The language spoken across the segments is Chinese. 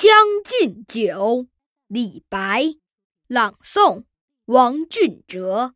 将进酒》李白，朗诵王俊哲。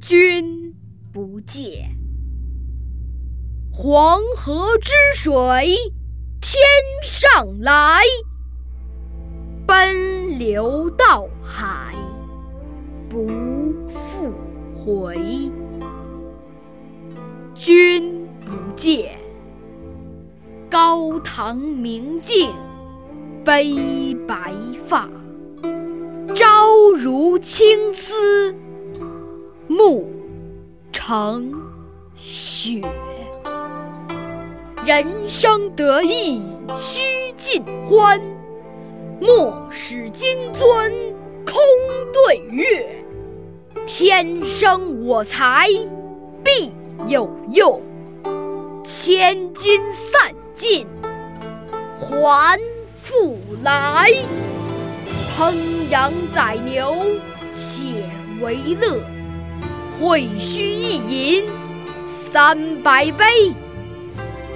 君不见，黄河之水天上来，奔流到海不复回。君不见，高堂明镜悲白发，朝如青丝。暮成雪，人生得意须尽欢，莫使金樽空对月。天生我材必有用，千金散尽还复来。烹羊宰牛且为乐。会须一饮三百杯。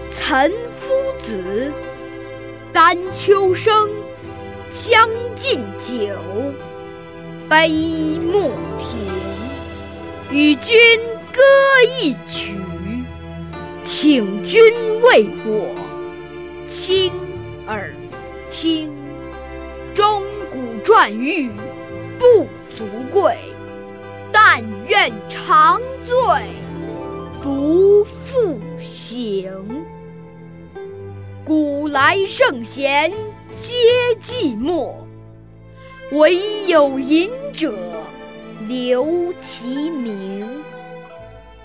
岑夫子，丹丘生，将进酒，杯莫停。与君歌一曲，请君为我倾耳听。钟鼓馔玉不足贵。但愿长醉不复醒。古来圣贤皆寂寞，惟有饮者留其名。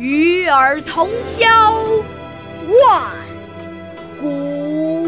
与尔同销。万古